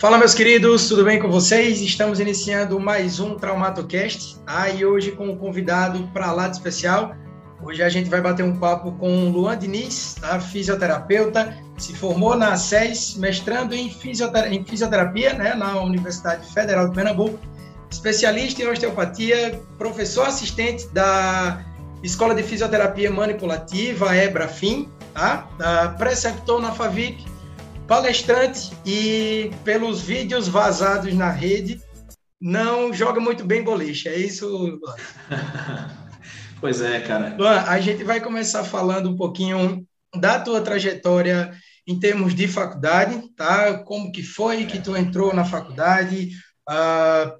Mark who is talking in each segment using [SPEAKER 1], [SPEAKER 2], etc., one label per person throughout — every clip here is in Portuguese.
[SPEAKER 1] Fala, meus queridos, tudo bem com vocês? Estamos iniciando mais um TraumatoCast, ah, e hoje com um convidado para lá de especial. Hoje a gente vai bater um papo com Luan Diniz, tá? fisioterapeuta, se formou na SES, mestrando em, fisioterapia, em fisioterapia né, na Universidade Federal de Pernambuco, especialista em osteopatia, professor assistente da Escola de Fisioterapia Manipulativa, EBRAFIM, tá? preceptor na FAVIP, palestrante e pelos vídeos vazados na rede, não joga muito bem boliche. É isso, Luan?
[SPEAKER 2] pois é, cara.
[SPEAKER 1] Luan, a gente vai começar falando um pouquinho da tua trajetória em termos de faculdade, tá? Como que foi que tu entrou na faculdade, uh,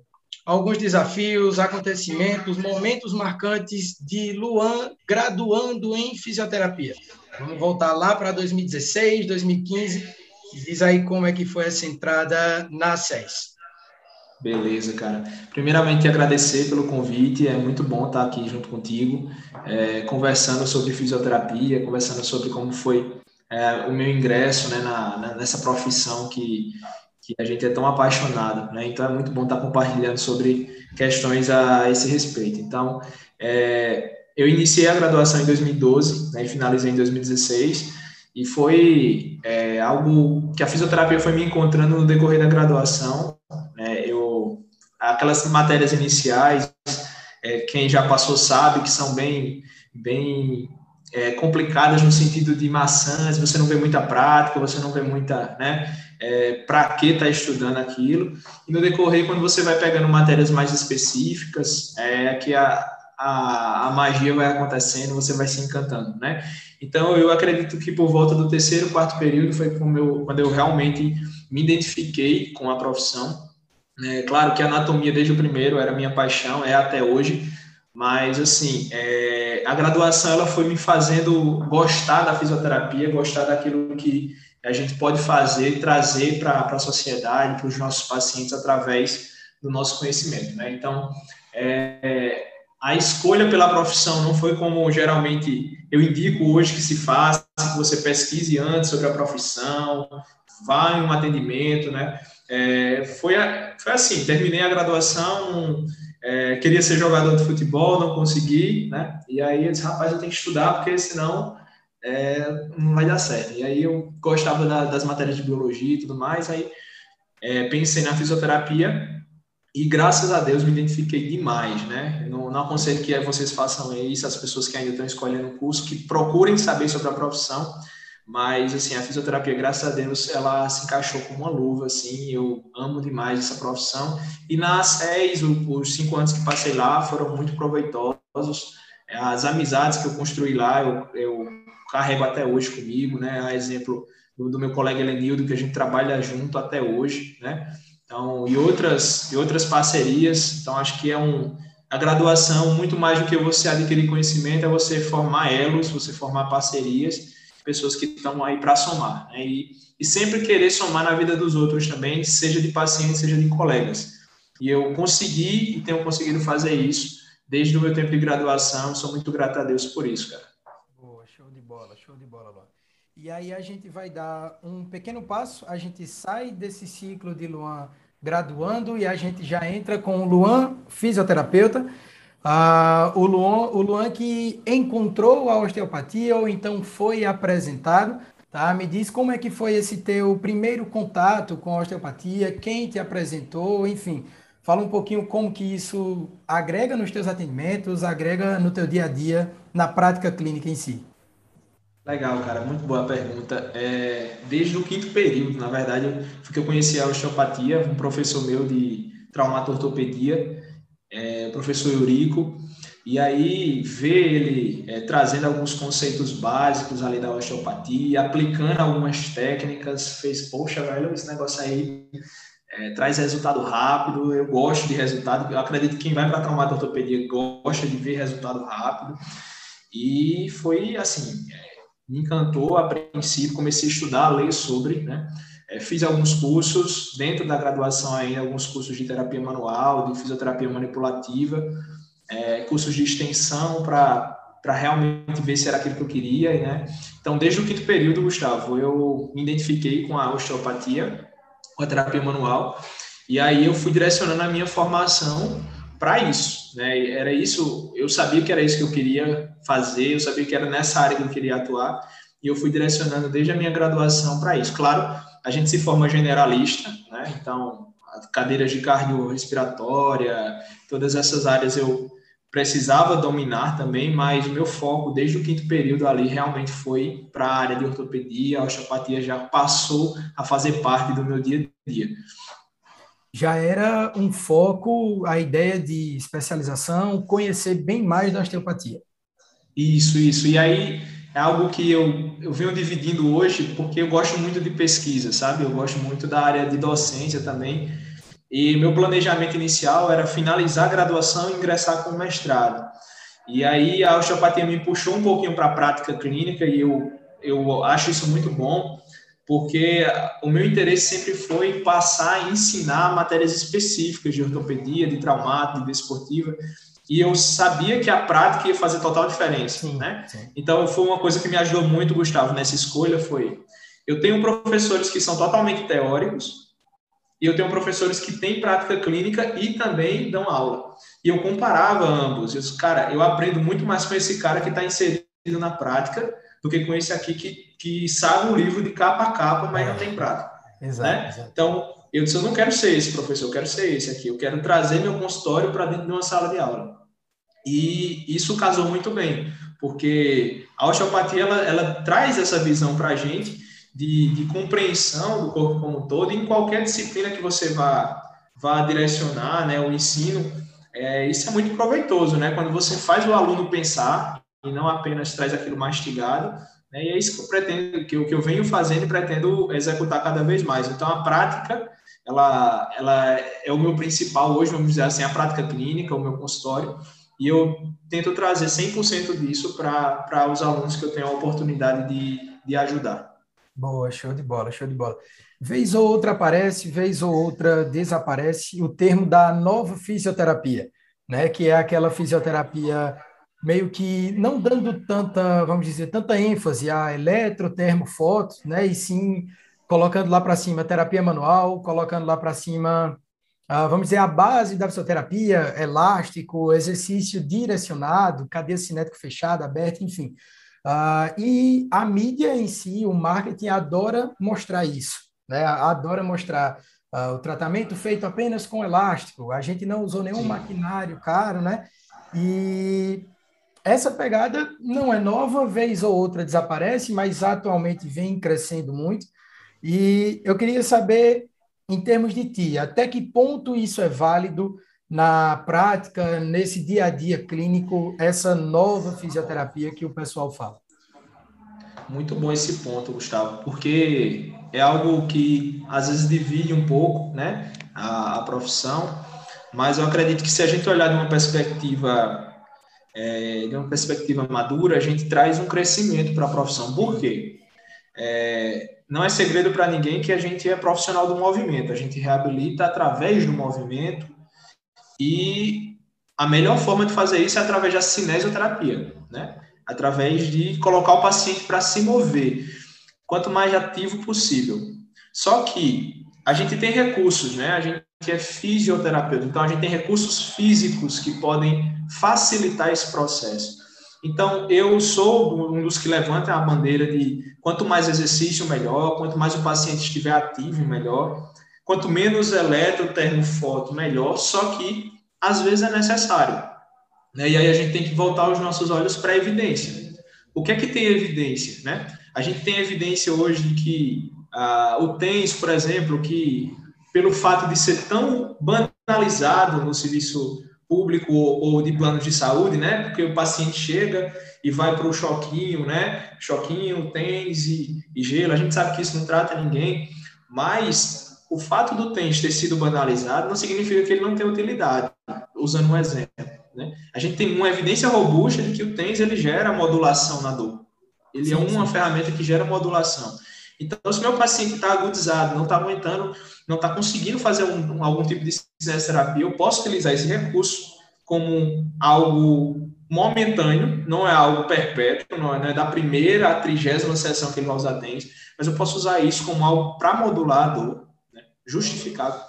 [SPEAKER 1] alguns desafios, acontecimentos, momentos marcantes de Luan graduando em fisioterapia. Vamos voltar lá para 2016, 2015 Diz aí como é que foi essa entrada na SES.
[SPEAKER 2] Beleza, cara. Primeiramente, agradecer pelo convite. É muito bom estar aqui junto contigo, é, conversando sobre fisioterapia, conversando sobre como foi é, o meu ingresso né, na, na, nessa profissão que, que a gente é tão apaixonado. Né? Então, é muito bom estar compartilhando sobre questões a esse respeito. Então, é, eu iniciei a graduação em 2012 né, e finalizei em 2016. E foi é, algo que a fisioterapia foi me encontrando no decorrer da graduação. Né? Eu, aquelas matérias iniciais, é, quem já passou sabe que são bem, bem é, complicadas no sentido de maçãs, você não vê muita prática, você não vê muita, né, é, para que está estudando aquilo. E no decorrer, quando você vai pegando matérias mais específicas, é que a, a, a magia vai acontecendo, você vai se encantando, né? Então, eu acredito que por volta do terceiro, quarto período foi eu, quando eu realmente me identifiquei com a profissão. É, claro que a anatomia desde o primeiro era minha paixão, é até hoje, mas assim, é, a graduação ela foi me fazendo gostar da fisioterapia, gostar daquilo que a gente pode fazer, trazer para a sociedade, para os nossos pacientes através do nosso conhecimento, né? Então, é, a escolha pela profissão não foi como geralmente eu indico hoje que se faça, que você pesquise antes sobre a profissão, vá em um atendimento, né? É, foi, foi assim, terminei a graduação, é, queria ser jogador de futebol, não consegui, né? E aí eu disse, rapaz, eu tenho que estudar, porque senão é, não vai dar certo. E aí eu gostava da, das matérias de biologia e tudo mais, aí é, pensei na fisioterapia, e graças a Deus me identifiquei demais, né? Não, não aconselho que vocês façam isso, as pessoas que ainda estão escolhendo o curso, que procurem saber sobre a profissão, mas assim, a fisioterapia, graças a Deus, ela se encaixou como uma luva, assim, eu amo demais essa profissão, e nas seis, os cinco anos que passei lá foram muito proveitosos, as amizades que eu construí lá, eu, eu carrego até hoje comigo, né? A exemplo do, do meu colega Elenildo, que a gente trabalha junto até hoje, né? Então, e outras, e outras parcerias. Então, acho que é um, a graduação, muito mais do que você adquirir conhecimento, é você formar elos, você formar parcerias, pessoas que estão aí para somar. Né? E, e sempre querer somar na vida dos outros também, seja de pacientes, seja de colegas. E eu consegui e tenho conseguido fazer isso desde o meu tempo de graduação. Sou muito grato a Deus por isso, cara.
[SPEAKER 1] Boa, show de bola, show de bola, Luan. E aí a gente vai dar um pequeno passo, a gente sai desse ciclo de Luan graduando e a gente já entra com o Luan, fisioterapeuta. Ah, o, Luan, o Luan que encontrou a osteopatia ou então foi apresentado. Tá? Me diz como é que foi esse teu primeiro contato com a osteopatia, quem te apresentou, enfim. Fala um pouquinho como que isso agrega nos teus atendimentos, agrega no teu dia a dia, na prática clínica em si.
[SPEAKER 2] Legal, cara, muito boa pergunta. É, desde o quinto período, na verdade, foi que eu conheci a osteopatia, um professor meu de traumatortopedia, é, professor Eurico, e aí ver ele é, trazendo alguns conceitos básicos ali da osteopatia, aplicando algumas técnicas, fez, poxa, velho, esse negócio aí é, traz resultado rápido, eu gosto de resultado, eu acredito que quem vai para traumatortopedia gosta de ver resultado rápido, e foi assim, é, me encantou a princípio, comecei a estudar, a ler sobre, né? É, fiz alguns cursos, dentro da graduação ainda, alguns cursos de terapia manual, de fisioterapia manipulativa, é, cursos de extensão para para realmente ver se era aquilo que eu queria, né? Então, desde o quinto período, Gustavo, eu me identifiquei com a osteopatia com a terapia manual. E aí eu fui direcionando a minha formação para isso, né? Era isso, eu sabia que era isso que eu queria fazer, eu sabia que era nessa área que eu queria atuar, e eu fui direcionando desde a minha graduação para isso. Claro, a gente se forma generalista, né? Então, cadeiras de cardiorrespiratória, todas essas áreas eu precisava dominar também, mas meu foco desde o quinto período ali realmente foi para a área de ortopedia, a osteopatia já passou a fazer parte do meu dia a dia.
[SPEAKER 1] Já era um foco a ideia de especialização, conhecer bem mais da osteopatia.
[SPEAKER 2] Isso, isso. E aí é algo que eu, eu venho dividindo hoje porque eu gosto muito de pesquisa, sabe? Eu gosto muito da área de docência também. E meu planejamento inicial era finalizar a graduação e ingressar com o mestrado. E aí a osteopatia me puxou um pouquinho para a prática clínica e eu, eu acho isso muito bom, porque o meu interesse sempre foi passar e ensinar matérias específicas de ortopedia, de traumato, de desportiva, e eu sabia que a prática ia fazer total diferença, sim, né? Sim. Então foi uma coisa que me ajudou muito, Gustavo, nessa escolha foi eu tenho professores que são totalmente teóricos, e eu tenho professores que têm prática clínica e também dão aula. E eu comparava ambos. Eu disse, cara, eu aprendo muito mais com esse cara que está inserido na prática do que com esse aqui que, que sabe o livro de capa a capa, mas não tem prática. Exato, né? exato. Então, eu disse, eu não quero ser esse professor, eu quero ser esse aqui. Eu quero trazer meu consultório para dentro de uma sala de aula. E isso casou muito bem, porque a osteopatia, ela, ela traz essa visão para a gente de, de compreensão do corpo como um todo, em qualquer disciplina que você vá, vá direcionar, né, o ensino, é, isso é muito proveitoso, né, quando você faz o aluno pensar e não apenas traz aquilo mastigado, né, e é isso que eu pretendo, que eu, que eu venho fazendo e pretendo executar cada vez mais. Então, a prática, ela, ela é o meu principal hoje, vamos dizer assim, a prática clínica, o meu consultório, e eu tento trazer 100% disso para os alunos que eu tenho a oportunidade de, de ajudar.
[SPEAKER 1] Boa, show de bola, show de bola. Vez ou outra aparece, vez ou outra desaparece o termo da nova fisioterapia, né? Que é aquela fisioterapia meio que não dando tanta, vamos dizer, tanta ênfase a eletro, termo, foto, né? E sim colocando lá para cima terapia manual, colocando lá para cima, uh, vamos dizer, a base da fisioterapia, elástico, exercício direcionado, cadeia cinético fechada, aberta, enfim. Uh, e a mídia em si, o marketing, adora mostrar isso, né? adora mostrar uh, o tratamento feito apenas com elástico, a gente não usou nenhum Sim. maquinário caro, né? E essa pegada não é nova, vez ou outra desaparece, mas atualmente vem crescendo muito. E eu queria saber, em termos de ti, até que ponto isso é válido na prática, nesse dia a dia clínico, essa nova fisioterapia que o pessoal fala?
[SPEAKER 2] Muito bom esse ponto, Gustavo, porque é algo que às vezes divide um pouco né, a, a profissão, mas eu acredito que se a gente olhar de uma perspectiva é, de uma perspectiva madura, a gente traz um crescimento para a profissão. Por quê? É, não é segredo para ninguém que a gente é profissional do movimento, a gente reabilita através do movimento, e a melhor forma de fazer isso é através da cinesioterapia, né? Através de colocar o paciente para se mover, quanto mais ativo possível. Só que a gente tem recursos, né? A gente é fisioterapeuta, então a gente tem recursos físicos que podem facilitar esse processo. Então, eu sou um dos que levantam a bandeira de quanto mais exercício, melhor, quanto mais o paciente estiver ativo, melhor. Quanto menos eletro, termo, foto, melhor, só que às vezes é necessário. Né? E aí a gente tem que voltar os nossos olhos para a evidência. O que é que tem evidência? Né? A gente tem evidência hoje de que ah, o TENS, por exemplo, que pelo fato de ser tão banalizado no serviço público ou, ou de planos de saúde, né? Porque o paciente chega e vai para o choquinho, né? Choquinho, TENS e, e gelo. A gente sabe que isso não trata ninguém, mas o fato do TENS ter sido banalizado não significa que ele não tem utilidade, usando um exemplo. Né? A gente tem uma evidência robusta de que o TENS ele gera modulação na dor. Ele sim, é uma sim. ferramenta que gera modulação. Então, se meu paciente está agudizado, não está aguentando, não está conseguindo fazer um, um, algum tipo de terapia, eu posso utilizar esse recurso como algo momentâneo, não é algo perpétuo, não é, não é da primeira à trigésima sessão que ele vai usar TENS, mas eu posso usar isso como algo para modular a dor justificado.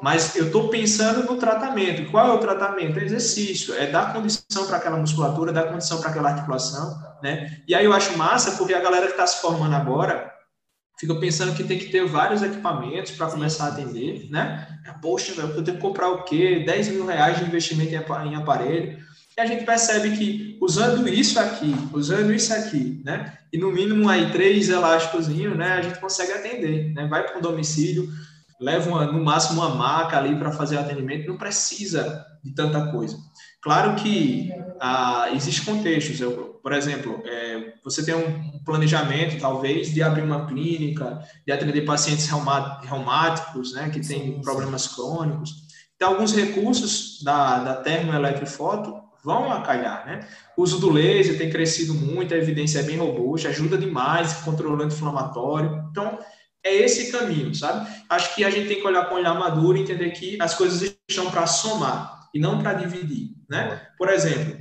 [SPEAKER 2] Mas eu estou pensando no tratamento. Qual é o tratamento? É exercício, é dar condição para aquela musculatura, dar condição para aquela articulação, né? E aí eu acho massa porque a galera que está se formando agora fica pensando que tem que ter vários equipamentos para começar a atender, né? Poxa, eu tenho que comprar o quê? 10 mil reais de investimento em aparelho. E a gente percebe que usando isso aqui, usando isso aqui, né? E no mínimo aí três elásticos, né? A gente consegue atender, né? Vai para um domicílio, leva uma, no máximo uma maca ali para fazer o atendimento, não precisa de tanta coisa. Claro que ah, existem contextos. Eu, por exemplo, é, você tem um planejamento, talvez, de abrir uma clínica, de atender pacientes reumáticos, né, que têm problemas crônicos. Então, alguns recursos da, da termoeletrofoto vão acalhar, né? O uso do laser tem crescido muito, a evidência é bem robusta, ajuda demais controlando inflamatório. Então, é esse caminho, sabe? Acho que a gente tem que olhar com olhar maduro e entender que as coisas estão para somar e não para dividir, né? Por exemplo,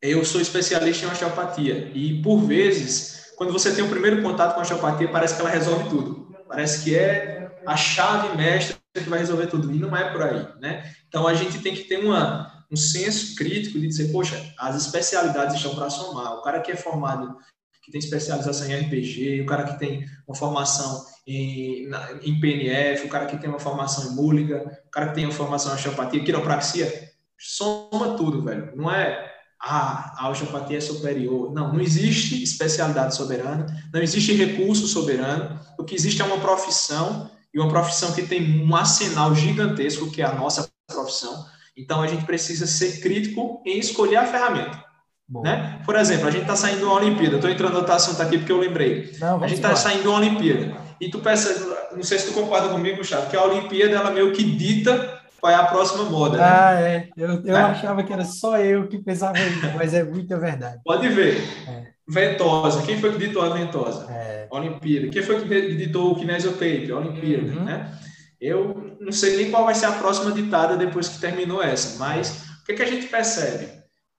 [SPEAKER 2] eu sou especialista em osteopatia e por vezes, quando você tem o primeiro contato com a osteopatia, parece que ela resolve tudo. Parece que é a chave mestra que vai resolver tudo e não é por aí, né? Então a gente tem que ter uma um senso crítico de dizer, poxa, as especialidades estão para somar. O cara que é formado que tem especialização em RPG, o cara que tem uma formação em, na, em PNF, o cara que tem uma formação em múlica, o cara que tem uma formação em osteopatia, quiropraxia, soma tudo, velho. Não é ah, a osteopatia é superior. Não, não existe especialidade soberana, não existe recurso soberano. O que existe é uma profissão, e uma profissão que tem um arsenal gigantesco, que é a nossa profissão. Então, a gente precisa ser crítico em escolher a ferramenta. Né? Por exemplo, a gente está saindo de uma Olimpíada. Estou entrando no outro assunto aqui porque eu lembrei. Não, a gente está saindo de uma Olimpíada. E tu percebe, não sei se tu concorda comigo, Gustavo, que a Olimpíada ela meio que dita qual é a próxima moda.
[SPEAKER 1] Né? Ah, é. Eu, eu é. achava que era só eu que pensava isso, mas é muita verdade.
[SPEAKER 2] Pode ver. É. Ventosa. Quem foi que ditou a ventosa? É. Olimpíada. Quem foi que ditou o kinesiotape? Olimpíada, uhum. né? Eu não sei nem qual vai ser a próxima ditada depois que terminou essa, mas o que, que a gente percebe?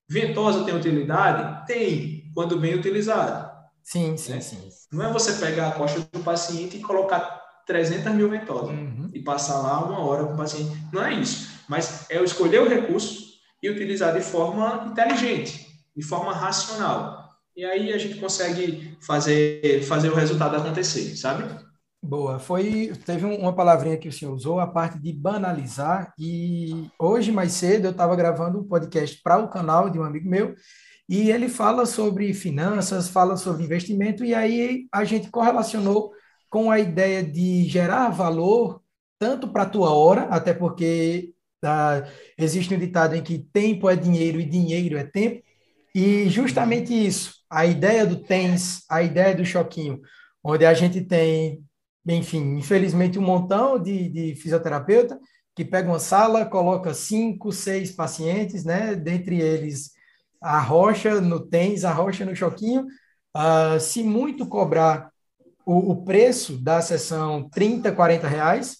[SPEAKER 2] Ventosa tem utilidade? Tem, quando bem utilizado.
[SPEAKER 1] Sim, sim, né? sim.
[SPEAKER 2] Não é você pegar a costa do paciente e colocar 300 mil ventosas uhum. e passar lá uma hora com o paciente. Não é isso. Mas é escolher o recurso e utilizar de forma inteligente, de forma racional. E aí a gente consegue fazer, fazer o resultado acontecer, sabe?
[SPEAKER 1] Boa. Foi, teve uma palavrinha que o senhor usou, a parte de banalizar. E hoje, mais cedo, eu estava gravando um podcast para o canal de um amigo meu, e ele fala sobre finanças, fala sobre investimento, e aí a gente correlacionou com a ideia de gerar valor tanto para a tua hora, até porque ah, existe um ditado em que tempo é dinheiro e dinheiro é tempo, e justamente isso, a ideia do TENS, a ideia do choquinho, onde a gente tem enfim, infelizmente, um montão de, de fisioterapeuta que pega uma sala, coloca cinco, seis pacientes, né? Dentre eles a rocha no tens, a rocha no choquinho. Uh, se muito cobrar o, o, preço da sessão 30, 40 reais,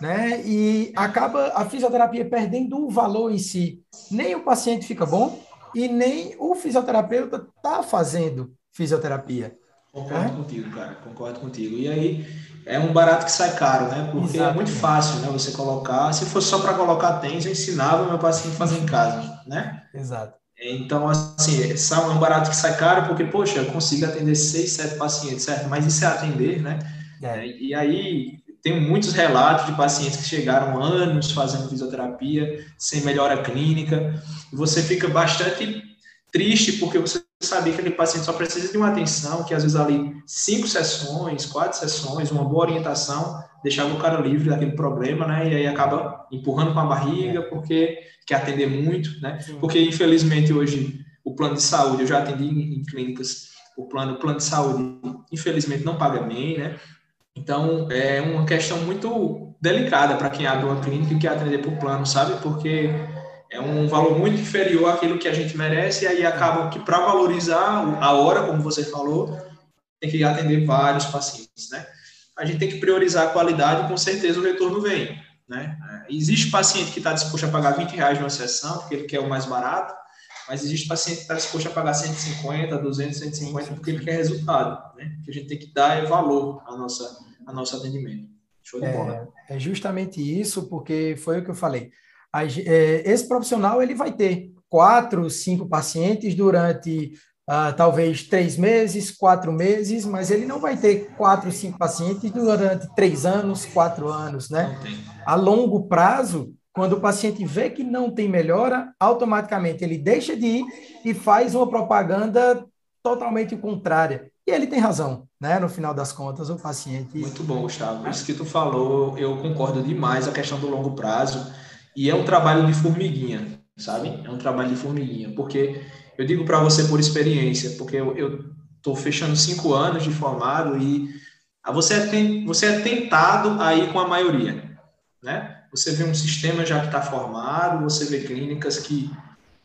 [SPEAKER 1] né? E acaba a fisioterapia perdendo o valor em si. Nem o paciente fica bom e nem o fisioterapeuta está fazendo fisioterapia.
[SPEAKER 2] Concordo é? contigo, cara, concordo contigo. E aí, é um barato que sai caro, né? Porque Exatamente. é muito fácil, né? Você colocar. Se fosse só para colocar tênis, eu ensinava o meu paciente a fazer em casa, né?
[SPEAKER 1] Exato.
[SPEAKER 2] Então, assim, é um barato que sai caro porque, poxa, eu consigo atender seis, sete pacientes, certo? Mas isso é atender, né? É. E aí, tem muitos relatos de pacientes que chegaram anos fazendo fisioterapia, sem melhora clínica, e você fica bastante triste porque você sabia que aquele paciente só precisa de uma atenção, que às vezes ali cinco sessões, quatro sessões, uma boa orientação, deixava o cara livre daquele problema, né? E aí acaba empurrando com a barriga porque quer atender muito, né? Porque infelizmente hoje o plano de saúde, eu já atendi em, clínicas, o plano, o plano de saúde, infelizmente não paga bem, né? Então é uma questão muito delicada para quem abre uma clínica e quer atender por plano, sabe? Porque é um valor muito inferior àquilo que a gente merece, e aí acaba que para valorizar a hora, como você falou, tem que atender vários pacientes, né? A gente tem que priorizar a qualidade e com certeza o retorno vem, né? Existe paciente que está disposto a pagar 20 reais numa sessão, porque ele quer o mais barato, mas existe paciente que está disposto a pagar 150, 200, 150, porque ele quer resultado, né? O que a gente tem que dar é valor ao nosso, ao nosso atendimento. Show de é, bola.
[SPEAKER 1] É justamente isso, porque foi o que eu falei. É, esse profissional ele vai ter quatro, cinco pacientes durante uh, talvez três meses, quatro meses, mas ele não vai ter quatro, cinco pacientes durante três anos, quatro anos, né? A longo prazo, quando o paciente vê que não tem melhora, automaticamente ele deixa de ir e faz uma propaganda totalmente contrária. E ele tem razão, né? No final das contas, o paciente.
[SPEAKER 2] Muito bom, Gustavo. Isso que tu falou, eu concordo demais a questão do longo prazo. E é um trabalho de formiguinha, sabe? É um trabalho de formiguinha, porque eu digo para você por experiência, porque eu estou fechando cinco anos de formado e você é, tem, você é tentado aí com a maioria, né? Você vê um sistema já que está formado, você vê clínicas que,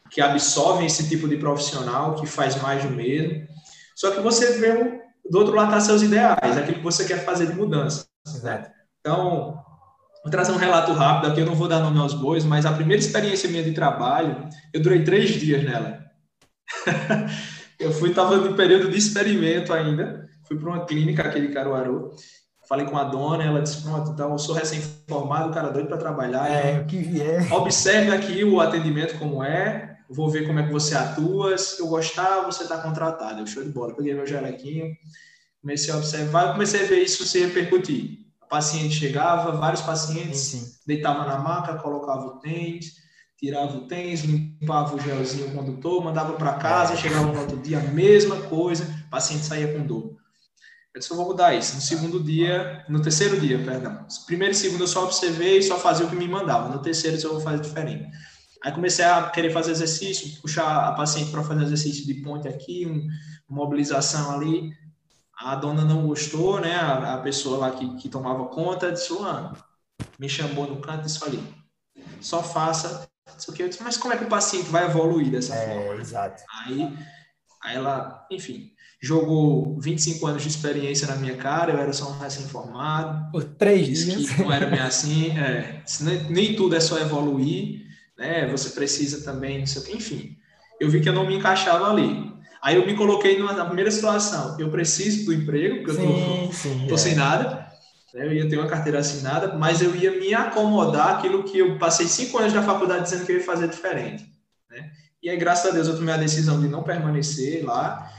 [SPEAKER 2] que absorvem esse tipo de profissional, que faz mais do mesmo. Só que você vê do outro lado tá seus ideais, aquilo que você quer fazer de mudança. Né? Então, vou trazer um relato rápido aqui, eu não vou dar nome aos bois, mas a primeira experiência minha de trabalho, eu durei três dias nela. eu fui, estava no período de experimento ainda, fui para uma clínica aqui de Caruaru, falei com a dona, ela disse, pronto, então eu sou recém-formado, cara doido para trabalhar.
[SPEAKER 1] É, o que vier.
[SPEAKER 2] Observe aqui o atendimento como é, vou ver como é que você atua, se eu gostar, você está contratado. Eu, show de bola. Peguei meu jalequinho, comecei a observar, comecei a ver isso se repercutir. Paciente chegava, vários pacientes, sim, deitava na maca, colocava o tênis, tirava o tênis, limpava o gelzinho o condutor, mandava para casa, chegava no outro dia, a mesma coisa, o paciente saía com dor. Eu disse, eu vou mudar isso. No segundo dia, no terceiro dia, perdão. Primeiro e segundo eu só observei e só fazia o que me mandava. No terceiro eu vou fazer diferente. Aí comecei a querer fazer exercício, puxar a paciente para fazer exercício de ponte aqui, um, mobilização ali. A dona não gostou, né? A, a pessoa lá que, que tomava conta disse, Luan, me chamou no canto e disse, olha, só faça isso aqui. Eu disse, mas como é que o paciente vai evoluir dessa é, forma?
[SPEAKER 1] Exato.
[SPEAKER 2] Aí, aí ela, enfim, jogou 25 anos de experiência na minha cara, eu era só um recém-formado.
[SPEAKER 1] Por três dias.
[SPEAKER 2] Que não era bem assim, é, nem, nem, tudo é só evoluir, né? Você precisa também, não sei o que, enfim. Eu vi que eu não me encaixava ali. Aí eu me coloquei na primeira situação, eu preciso do emprego, porque sim, eu tô, sim, tô é. sem nada, né? eu ia ter uma carteira assinada, mas eu ia me acomodar aquilo que eu passei cinco anos na faculdade dizendo que eu ia fazer diferente. Né? E aí, graças a Deus, eu tomei a decisão de não permanecer lá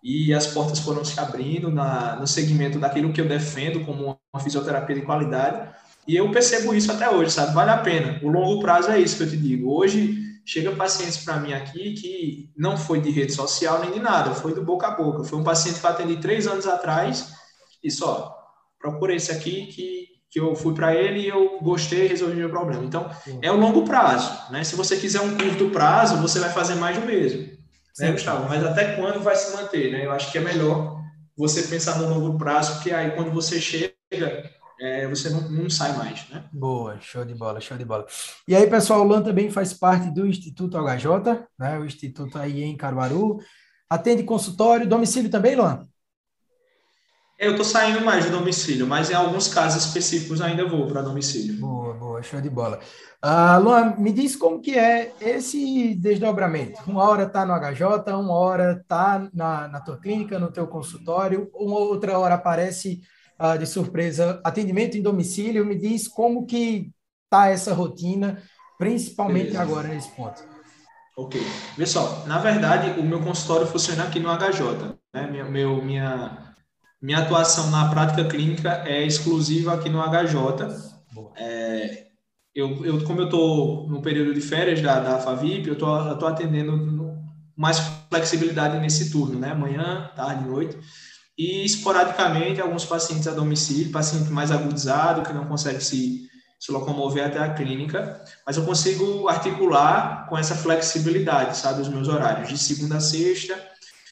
[SPEAKER 2] e as portas foram se abrindo na, no segmento daquilo que eu defendo como uma fisioterapia de qualidade. E eu percebo isso até hoje, sabe? Vale a pena. O longo prazo é isso que eu te digo. Hoje, chega pacientes para mim aqui que não foi de rede social nem de nada, foi do boca a boca. Foi um paciente que eu atendi três anos atrás e só, procura esse aqui que, que eu fui para ele e eu gostei e resolvi meu problema. Então, Sim. é o longo prazo, né? Se você quiser um curto prazo, você vai fazer mais do mesmo, né, Sim. né, Gustavo? Mas até quando vai se manter, né? Eu acho que é melhor você pensar no longo prazo, porque aí quando você chega, é, você não, não, sai mais, né?
[SPEAKER 1] Boa, show de bola, show de bola. E aí, pessoal, o Lan também faz parte do Instituto HJ, né? O Instituto aí em Caruaru. Atende consultório, domicílio também, Luan?
[SPEAKER 2] Eu estou saindo mais de domicílio, mas em alguns casos específicos ainda vou para domicílio.
[SPEAKER 1] Boa, boa, show de bola. Uh, Luan, me diz como que é esse desdobramento. Uma hora está no HJ, uma hora está na, na tua clínica, no teu consultório, uma outra hora aparece uh, de surpresa atendimento em domicílio. Me diz como que está essa rotina, principalmente Beleza. agora nesse ponto.
[SPEAKER 2] Ok. Pessoal, na verdade, o meu consultório funciona aqui no HJ. Né? Meu, meu minha minha atuação na prática clínica é exclusiva aqui no HJ. É, eu, eu, como eu estou no período de férias da, da FAVIP, eu estou atendendo mais flexibilidade nesse turno, né? Manhã, tarde, noite. E esporadicamente, alguns pacientes a domicílio, paciente mais agudizado, que não consegue se, se locomover até a clínica, mas eu consigo articular com essa flexibilidade, sabe, os meus horários, de segunda a sexta,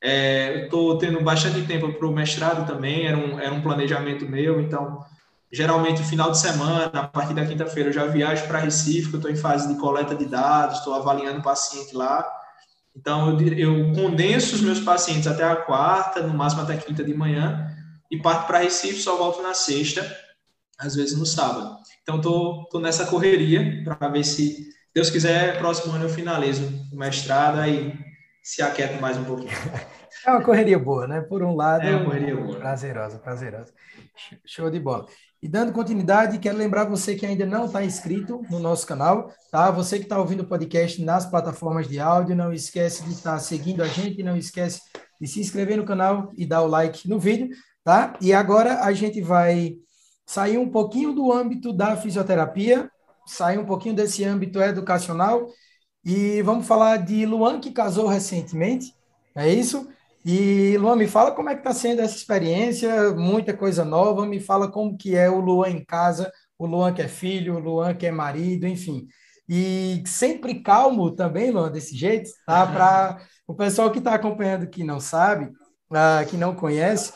[SPEAKER 2] é, Estou tendo bastante tempo para o mestrado também, era um, era um planejamento meu, então, geralmente, final de semana, a partir da quinta-feira, eu já viajo para Recife, eu estou em fase de coleta de dados, estou avaliando o paciente lá. Então, eu, eu condenso os meus pacientes até a quarta, no máximo até quinta de manhã, e parto para Recife, só volto na sexta, às vezes no sábado. Então, estou tô, tô nessa correria para ver se, Deus quiser, próximo ano eu finalizo o mestrado, aí se aquieta mais um pouquinho.
[SPEAKER 1] É uma correria boa, né? Por um lado,
[SPEAKER 2] é uma correria boa.
[SPEAKER 1] prazerosa, prazerosa. Show de bola. E dando continuidade, quero lembrar você que ainda não está inscrito no nosso canal, tá? Você que está ouvindo o podcast nas plataformas de áudio, não esquece de estar tá seguindo a gente, não esquece de se inscrever no canal e dar o like no vídeo, tá? E agora a gente vai sair um pouquinho do âmbito da fisioterapia, sair um pouquinho desse âmbito educacional e vamos falar de Luan que casou recentemente, é isso? E, Luan, me fala como é que está sendo essa experiência, muita coisa nova, me fala como que é o Luan em casa, o Luan que é filho, o Luan que é marido, enfim. E sempre calmo também, Luan, desse jeito, tá? Para o pessoal que está acompanhando que não sabe, uh, que não conhece,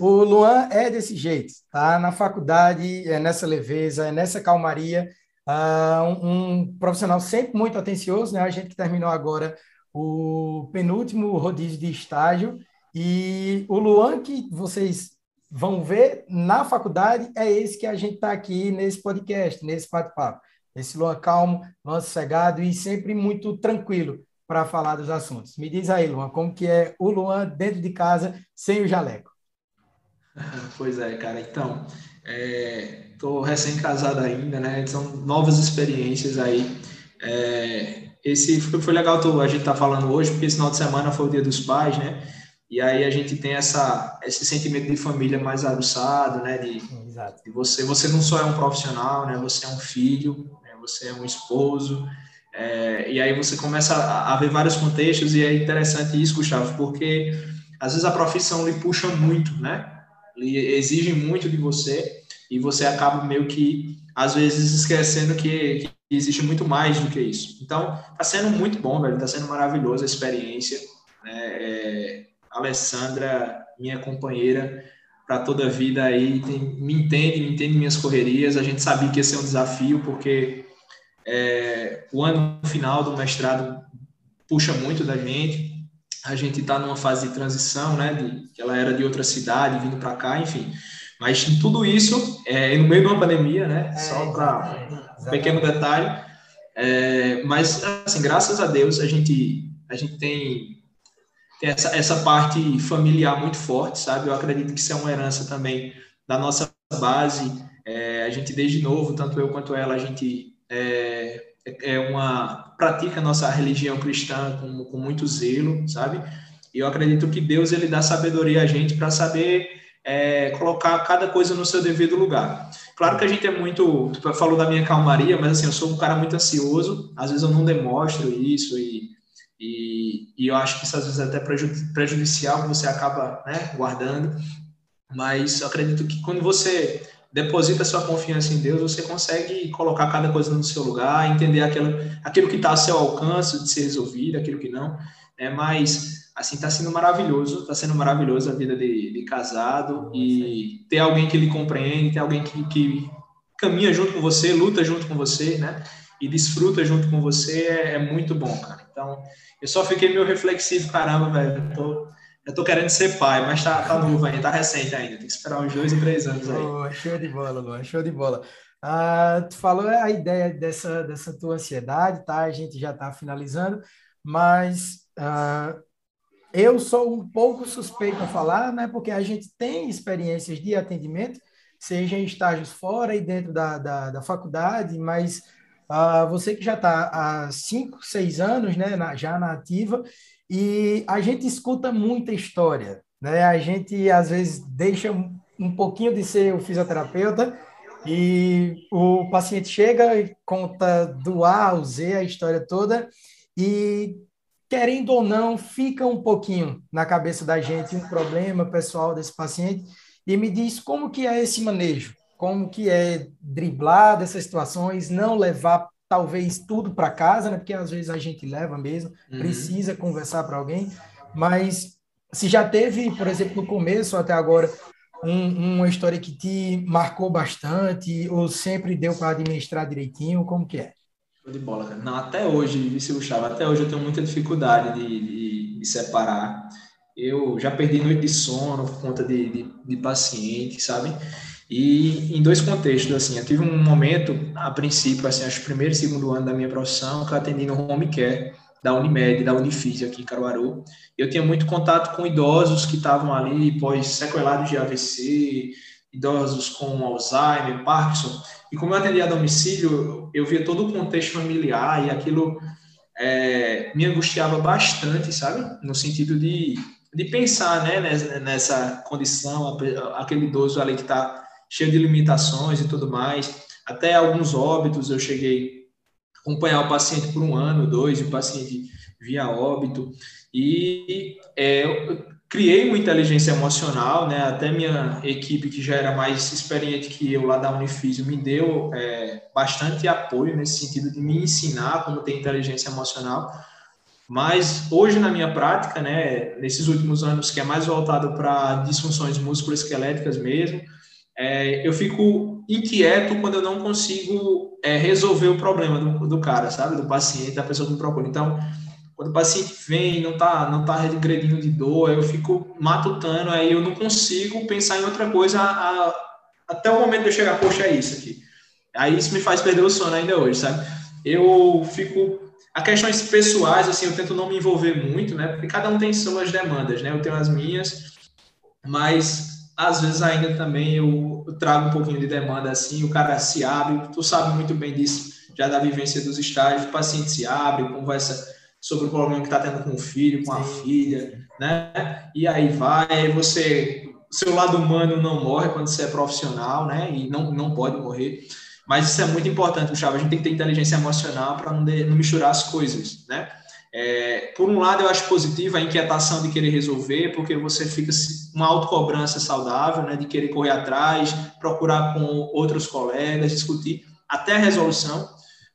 [SPEAKER 1] o Luan é desse jeito, tá? Na faculdade, é nessa leveza, é nessa calmaria, uh, um, um profissional sempre muito atencioso, né? A gente que terminou agora o penúltimo rodízio de estágio. E o Luan que vocês vão ver na faculdade é esse que a gente está aqui nesse podcast, nesse bate-papo. Esse Luan calmo, Luan sossegado e sempre muito tranquilo para falar dos assuntos. Me diz aí, Luan, como que é o Luan dentro de casa sem o jaleco?
[SPEAKER 2] Pois é, cara. Então, estou é, recém-casado ainda, né? São novas experiências aí. É, esse foi legal a gente tá falando hoje, porque esse final de semana foi o dia dos pais, né? E aí a gente tem essa, esse sentimento de família mais aguçado, né? De, de você, você não só é um profissional, né? Você é um filho, né? você é um esposo. É, e aí você começa a, a ver vários contextos e é interessante isso, Gustavo, porque às vezes a profissão lhe puxa muito, né? Lhe exige muito de você e você acaba meio que às vezes esquecendo que, que existe muito mais do que isso. Então, está sendo muito bom, velho. Está sendo maravilhosa a experiência. Né? É, Alessandra, minha companheira para toda a vida aí, tem, me entende, me entende minhas correrias. A gente sabia que ia ser um desafio, porque é, o ano final do mestrado puxa muito da gente. A gente está numa fase de transição, né? De, que ela era de outra cidade, vindo para cá, enfim. Mas tudo isso é no meio de uma pandemia, né? É, Só para pequeno detalhe. É, mas, assim, graças a Deus, a gente, a gente tem, tem essa, essa parte familiar muito forte, sabe? Eu acredito que isso é uma herança também da nossa base. É, a gente, desde novo, tanto eu quanto ela, a gente é, é uma pratica a nossa religião cristã com, com muito zelo, sabe? E eu acredito que Deus ele dá sabedoria a gente para saber é, colocar cada coisa no seu devido lugar. Claro que a gente é muito. Tu falou da minha calmaria, mas assim, eu sou um cara muito ansioso, às vezes eu não demonstro isso e, e, e eu acho que isso às vezes é até prejudicial, você acaba né, guardando. Mas acredito que quando você deposita sua confiança em Deus, você consegue colocar cada coisa no seu lugar, entender aquilo, aquilo que está a seu alcance de ser resolvido, aquilo que não. É, mas assim, está sendo maravilhoso, está sendo maravilhoso a vida de, de, casado e ter alguém que lhe compreende, ter alguém que, que, caminha junto com você, luta junto com você, né? E desfruta junto com você é, é muito bom, cara. Então, eu só fiquei meio reflexivo, caramba, velho, eu tô, eu tô querendo ser pai, mas tá, tá novo ainda, tá recente ainda, tem que esperar uns dois ou três anos aí.
[SPEAKER 1] Oh, show de bola, Luan, show de bola. Ah, tu falou a ideia dessa, dessa tua ansiedade, tá? A gente já tá finalizando, mas ah, eu sou um pouco suspeito a falar, né, porque a gente tem experiências de atendimento, seja em estágios fora e dentro da, da, da faculdade, mas uh, você que já está há cinco, seis anos, né, na, já na ativa, e a gente escuta muita história, né, a gente às vezes deixa um, pouquinho de ser o fisioterapeuta e o paciente chega e conta do A ao Z a história toda, e querendo ou não, fica um pouquinho na cabeça da gente um problema pessoal desse paciente e me diz como que é esse manejo, como que é driblar dessas situações, não levar talvez tudo para casa, né? Porque às vezes a gente leva mesmo, uhum. precisa conversar para alguém, mas se já teve, por exemplo, no começo até agora, um, uma história que te marcou bastante ou sempre deu para administrar direitinho, como que é?
[SPEAKER 2] De bola, cara. Não, até hoje, vice Gustavo, até hoje eu tenho muita dificuldade de, de, de, separar. Eu já perdi noite de sono por conta de, de, de paciente, sabe? E em dois contextos, assim, eu tive um momento, a princípio, assim, acho que primeiro e segundo ano da minha profissão, que eu atendi no home care da Unimed, da Unifísio aqui em Caruaru. Eu tinha muito contato com idosos que estavam ali pós sequelados de AVC, idosos com Alzheimer, Parkinson. E como eu atendia a domicílio, eu via todo o contexto familiar e aquilo é, me angustiava bastante, sabe? No sentido de, de pensar né, nessa condição, aquele idoso ali que está cheio de limitações e tudo mais. Até alguns óbitos eu cheguei a acompanhar o paciente por um ano, dois, e o paciente via óbito. E é, criei uma inteligência emocional, né? Até minha equipe, que já era mais experiente que eu lá da Unifísio, me deu é, bastante apoio nesse sentido de me ensinar como ter inteligência emocional. Mas hoje na minha prática, né, nesses últimos anos que é mais voltado para disfunções musculoesqueléticas mesmo, é, eu fico inquieto quando eu não consigo é, resolver o problema do, do cara, sabe, do paciente, da pessoa que me procura. Então, quando o paciente vem não tá não tá regredindo de dor, eu fico matutando, aí eu não consigo pensar em outra coisa a, a, até o momento de eu chegar, poxa, é isso aqui. Aí isso me faz perder o sono ainda hoje, sabe? Eu fico a questões pessoais, assim, eu tento não me envolver muito, né? Porque cada um tem suas demandas, né? Eu tenho as minhas, mas às vezes ainda também eu, eu trago um pouquinho de demanda assim, o cara se abre, tu sabe muito bem disso, já da vivência dos estágios, o paciente se abre, conversa sobre o problema que está tendo com o filho, com a filha, né? E aí vai, você, seu lado humano não morre quando você é profissional, né? E não, não pode morrer. Mas isso é muito importante, Gustavo. A gente tem que ter inteligência emocional para não, não misturar as coisas, né? É, por um lado, eu acho positiva a inquietação de querer resolver, porque você fica uma autocobrança saudável, né, de querer correr atrás, procurar com outros colegas, discutir até a resolução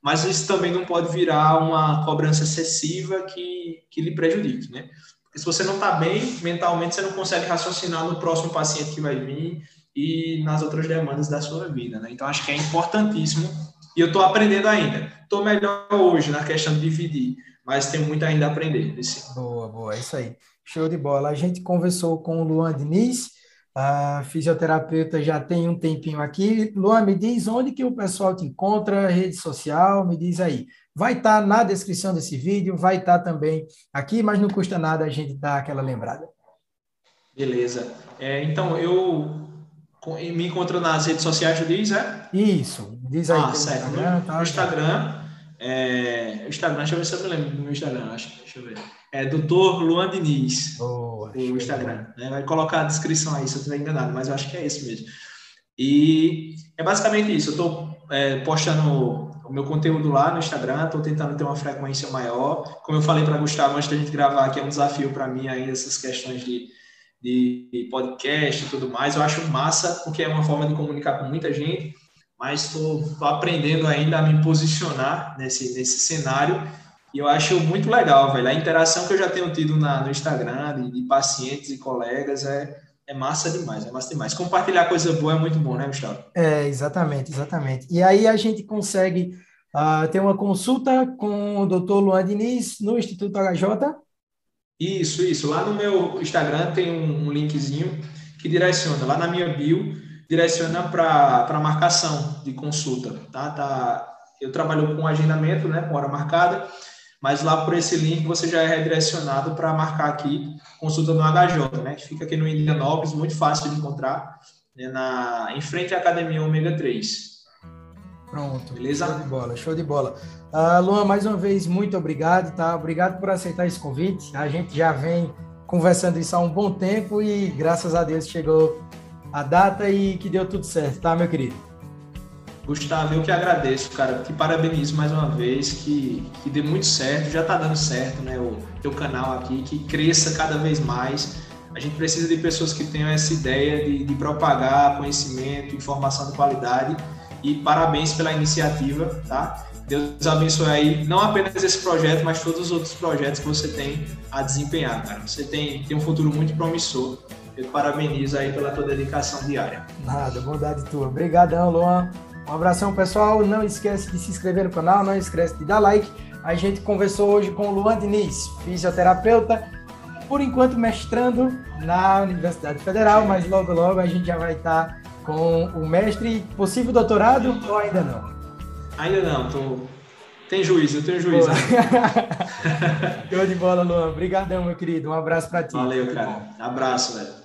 [SPEAKER 2] mas isso também não pode virar uma cobrança excessiva que, que lhe prejudique, né? Porque se você não está bem mentalmente, você não consegue raciocinar no próximo paciente que vai vir e nas outras demandas da sua vida, né? Então, acho que é importantíssimo e eu estou aprendendo ainda. Estou melhor hoje na questão de dividir, mas tenho muito ainda a aprender.
[SPEAKER 1] Boa, boa, é isso aí. Show de bola. A gente conversou com o Luan Diniz, a fisioterapeuta já tem um tempinho aqui. Luan, me diz onde que o pessoal te encontra, rede social, me diz aí. Vai estar tá na descrição desse vídeo, vai estar tá também aqui, mas não custa nada a gente dar aquela lembrada.
[SPEAKER 2] Beleza. É, então, eu me encontro nas redes sociais, tu diz, é?
[SPEAKER 1] Isso, diz aí.
[SPEAKER 2] Ah, certo. Instagram, no, tá, Instagram, é, Instagram, deixa eu ver se eu me lembro do meu Instagram, acho. Deixa eu ver. É Doutor Luan Diniz.
[SPEAKER 1] Boa,
[SPEAKER 2] o Instagram. Né? Vai colocar a descrição aí se eu estiver enganado, mas eu acho que é esse mesmo. E é basicamente isso. Eu estou é, postando o meu conteúdo lá no Instagram, estou tentando ter uma frequência maior. Como eu falei para Gustavo antes da gente gravar aqui, é um desafio para mim ainda essas questões de, de podcast e tudo mais. Eu acho massa, porque é uma forma de comunicar com muita gente mas estou aprendendo ainda a me posicionar nesse, nesse cenário e eu acho muito legal, velho. A interação que eu já tenho tido na, no Instagram de, de pacientes e colegas é, é massa demais, é massa demais. Compartilhar coisa boa é muito bom, né, Gustavo?
[SPEAKER 1] É, exatamente, exatamente. E aí a gente consegue uh, ter uma consulta com o Dr. Luan Diniz no Instituto HJ?
[SPEAKER 2] Isso, isso. Lá no meu Instagram tem um, um linkzinho que direciona, lá na minha bio, direciona para marcação de consulta, tá? tá? Eu trabalho com agendamento, né, com hora marcada, mas lá por esse link você já é redirecionado para marcar aqui consulta no HJ, né, que fica aqui no Indianópolis, muito fácil de encontrar, né, na, em frente à Academia Ômega 3.
[SPEAKER 1] Pronto. Beleza? Show de bola, show de bola. Uh, Luan, mais uma vez, muito obrigado, tá? Obrigado por aceitar esse convite. A gente já vem conversando isso há um bom tempo e graças a Deus chegou a data e que deu tudo certo, tá, meu querido?
[SPEAKER 2] Gustavo, eu que agradeço, cara. Te parabenizo mais uma vez, que, que dê muito certo, já tá dando certo, né? O teu canal aqui, que cresça cada vez mais. A gente precisa de pessoas que tenham essa ideia de, de propagar conhecimento, informação de qualidade. E parabéns pela iniciativa, tá? Deus abençoe aí, não apenas esse projeto, mas todos os outros projetos que você tem a desempenhar, cara. Você tem, tem um futuro muito promissor. Eu parabenizo aí pela tua dedicação diária.
[SPEAKER 1] Nada, bondade tua. Obrigadão, Luan. Um abração, pessoal. Não esquece de se inscrever no canal, não esquece de dar like. A gente conversou hoje com o Luan Diniz, fisioterapeuta, por enquanto mestrando na Universidade Federal, mas logo logo a gente já vai estar com o mestre, possível doutorado ou ainda não?
[SPEAKER 2] Ainda não, tô... tem juízo, eu tenho juízo.
[SPEAKER 1] Show de bola, Luan. Obrigadão, meu querido. Um abraço para ti.
[SPEAKER 2] Valeu, cara. Abraço, velho.